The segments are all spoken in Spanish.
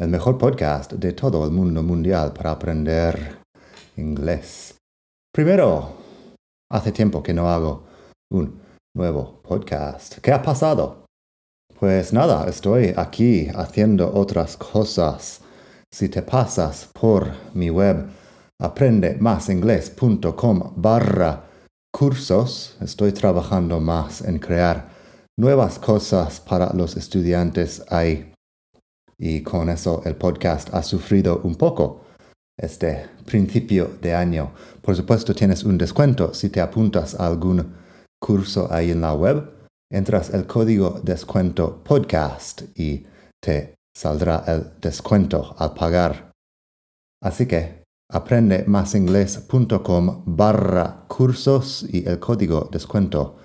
el mejor podcast de todo el mundo mundial para aprender inglés. Primero, hace tiempo que no hago un nuevo podcast. ¿Qué ha pasado? Pues nada, estoy aquí haciendo otras cosas. Si te pasas por mi web aprendemasingles.com barra cursos, estoy trabajando más en crear nuevas cosas para los estudiantes ahí y con eso el podcast ha sufrido un poco este principio de año. Por supuesto tienes un descuento si te apuntas a algún curso ahí en la web. Entras el código descuento podcast y te saldrá el descuento al pagar. Así que aprende másinglés.com barra cursos y el código descuento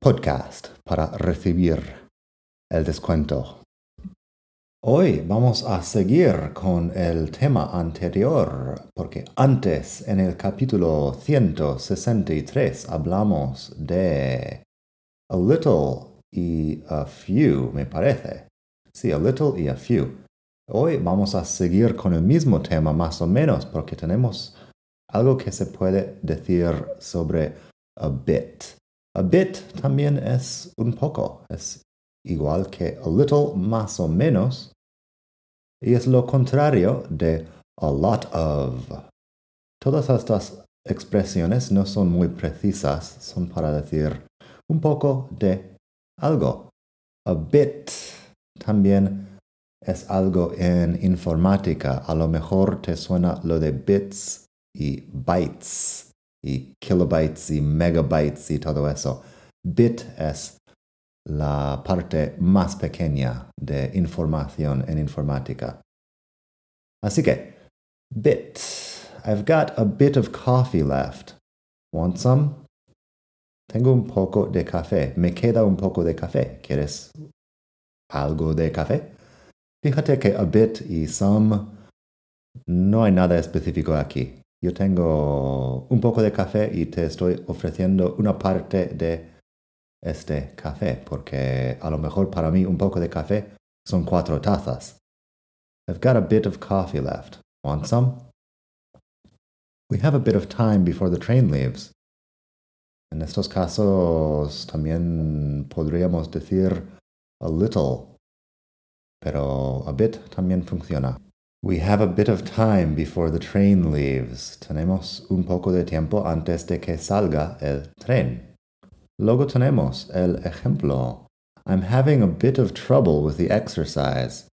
podcast para recibir el descuento. Hoy vamos a seguir con el tema anterior, porque antes en el capítulo 163 hablamos de a little y a few, me parece. Sí, a little y a few. Hoy vamos a seguir con el mismo tema más o menos, porque tenemos algo que se puede decir sobre a bit. A bit también es un poco, es igual que a little más o menos y es lo contrario de a lot of. Todas estas expresiones no son muy precisas, son para decir un poco de algo. A bit también es algo en informática. A lo mejor te suena lo de bits y bytes y kilobytes y megabytes y todo eso. Bit es la parte más pequeña de información en informática. Así que, bit. I've got a bit of coffee left. Want some? Tengo un poco de café. Me queda un poco de café. ¿Quieres algo de café? Fíjate que a bit y some no hay nada específico aquí. Yo tengo un poco de café y te estoy ofreciendo una parte de este café, porque a lo mejor para mí un poco de café son cuatro tazas. I've got a bit of coffee left. Want some? We have a bit of time before the train leaves. En estos casos también podríamos decir a little, pero a bit también funciona. We have a bit of time before the train leaves. Tenemos un poco de tiempo antes de que salga el tren. Luego tenemos el ejemplo. I'm having a bit of trouble with the exercise.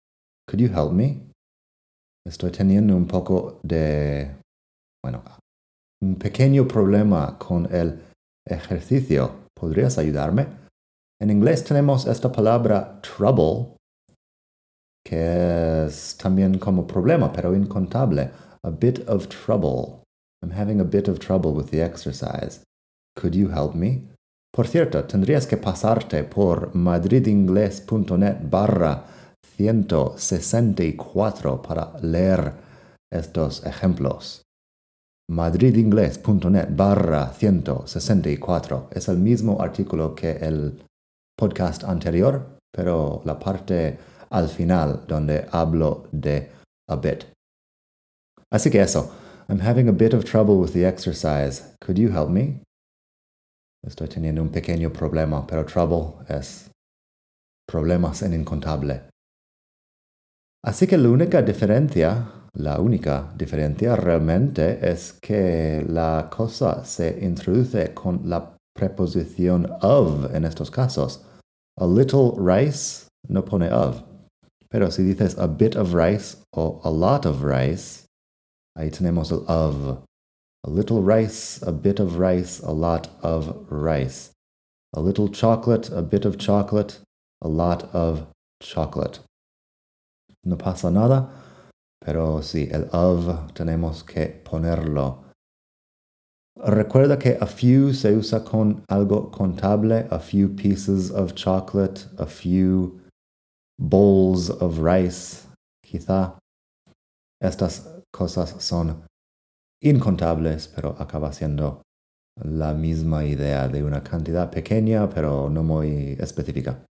Could you help me? Estoy teniendo un poco de, bueno, un pequeño problema con el ejercicio. ¿Podrías ayudarme? En inglés tenemos esta palabra trouble, que es también como problema, pero incontable. A bit of trouble. I'm having a bit of trouble with the exercise. Could you help me? Por cierto, tendrías que pasarte por madridingles.net barra 164 para leer estos ejemplos. madridingles.net barra 164 es el mismo artículo que el podcast anterior, pero la parte al final donde hablo de a bit. Así que eso. I'm having a bit of trouble with the exercise. Could you help me? Estoy teniendo un pequeño problema, pero trouble es problemas en incontable. Así que la única diferencia, la única diferencia realmente es que la cosa se introduce con la preposición of en estos casos. A little rice no pone of. Pero si dices a bit of rice o a lot of rice, ahí tenemos el of. A little rice, a bit of rice, a lot of rice. A little chocolate, a bit of chocolate, a lot of chocolate. No pasa nada. Pero sí, el of tenemos que ponerlo. Recuerda que a few se usa con algo contable, a few pieces of chocolate, a few bowls of rice, quizá. Estas cosas son incontables, pero acaba siendo la misma idea de una cantidad pequeña, pero no muy específica.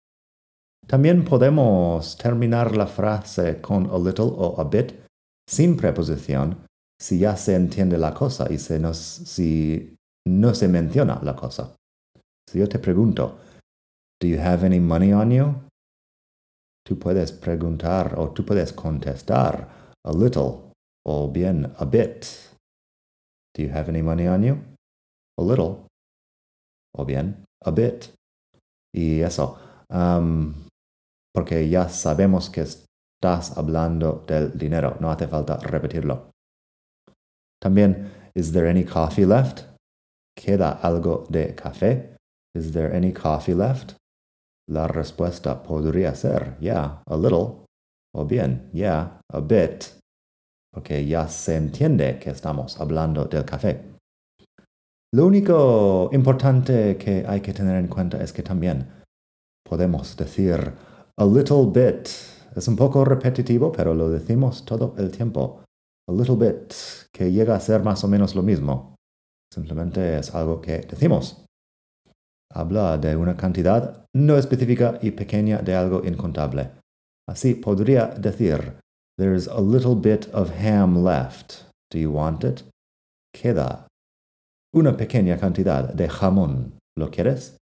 También podemos terminar la frase con a little o a bit sin preposición si ya se entiende la cosa y se si no se menciona la cosa. Si yo te pregunto, ¿Do you have any money on you? Tú puedes preguntar o tú puedes contestar a little o bien a bit. Do you have any money on you? A little o bien a bit. Y eso. Um, porque ya sabemos que estás hablando del dinero, no hace falta repetirlo. También, is there any coffee left? ¿Queda algo de café? Is there any coffee left? La respuesta podría ser, yeah, a little, o bien, yeah, a bit, porque ya se entiende que estamos hablando del café. Lo único importante que hay que tener en cuenta es que también podemos decir a little bit. Es un poco repetitivo, pero lo decimos todo el tiempo. A little bit, que llega a ser más o menos lo mismo. Simplemente es algo que decimos. Habla de una cantidad no específica y pequeña de algo incontable. Así podría decir, There's a little bit of ham left. Do you want it? Queda una pequeña cantidad de jamón. ¿Lo quieres?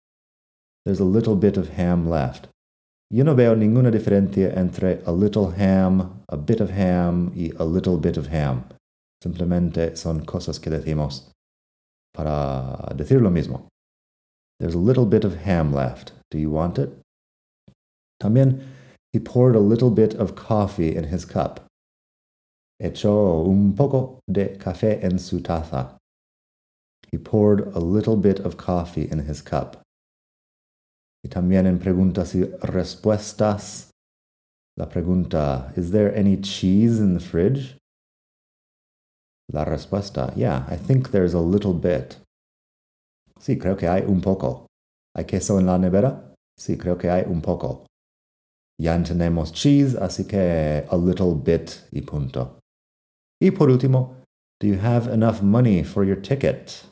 There's a little bit of ham left. Yo no veo ninguna diferencia entre a little ham, a bit of ham y a little bit of ham. Simplemente son cosas que decimos para decir lo mismo. There's a little bit of ham left. Do you want it? También, he poured a little bit of coffee in his cup. Echó un poco de café en su taza. He poured a little bit of coffee in his cup. Y también en preguntas y respuestas, la pregunta, ¿Is there any cheese in the fridge? La respuesta, yeah, I think there's a little bit. Sí, creo que hay un poco. ¿Hay queso en la nevera? Sí, creo que hay un poco. Ya entendemos cheese, así que a little bit y punto. Y por último, do you have enough money for your ticket?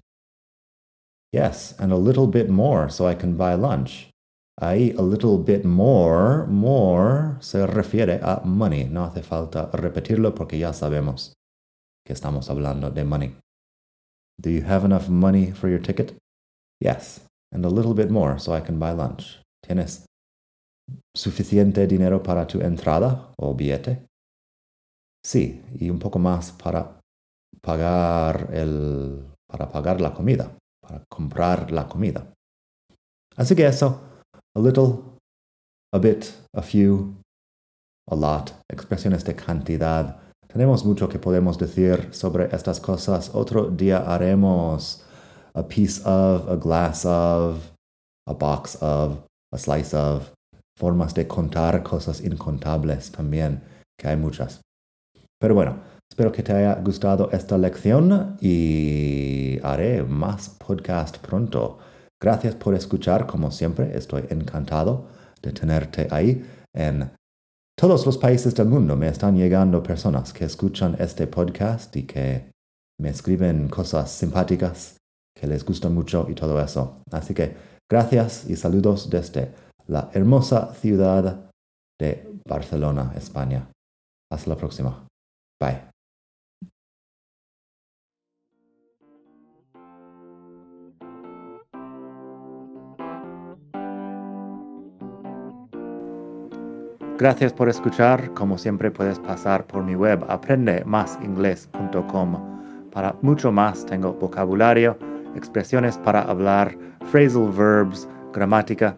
Yes, and a little bit more so I can buy lunch. Ahí a little bit more, more se refiere a money. No hace falta repetirlo porque ya sabemos que estamos hablando de money. Do you have enough money for your ticket? Yes, and a little bit more so I can buy lunch. ¿Tienes suficiente dinero para tu entrada o billete? Sí, y un poco más para pagar el para pagar la comida, para comprar la comida. Así que eso a little, a bit, a few, a lot, expresiones de cantidad. Tenemos mucho que podemos decir sobre estas cosas. Otro día haremos a piece of, a glass of, a box of, a slice of, formas de contar cosas incontables también, que hay muchas. Pero bueno, espero que te haya gustado esta lección y haré más podcast pronto. Gracias por escuchar, como siempre, estoy encantado de tenerte ahí. En todos los países del mundo me están llegando personas que escuchan este podcast y que me escriben cosas simpáticas que les gusta mucho y todo eso. Así que gracias y saludos desde la hermosa ciudad de Barcelona, España. Hasta la próxima. Bye. Gracias por escuchar. Como siempre puedes pasar por mi web aprendemasingles.com. Para mucho más tengo vocabulario, expresiones para hablar, phrasal verbs, gramática,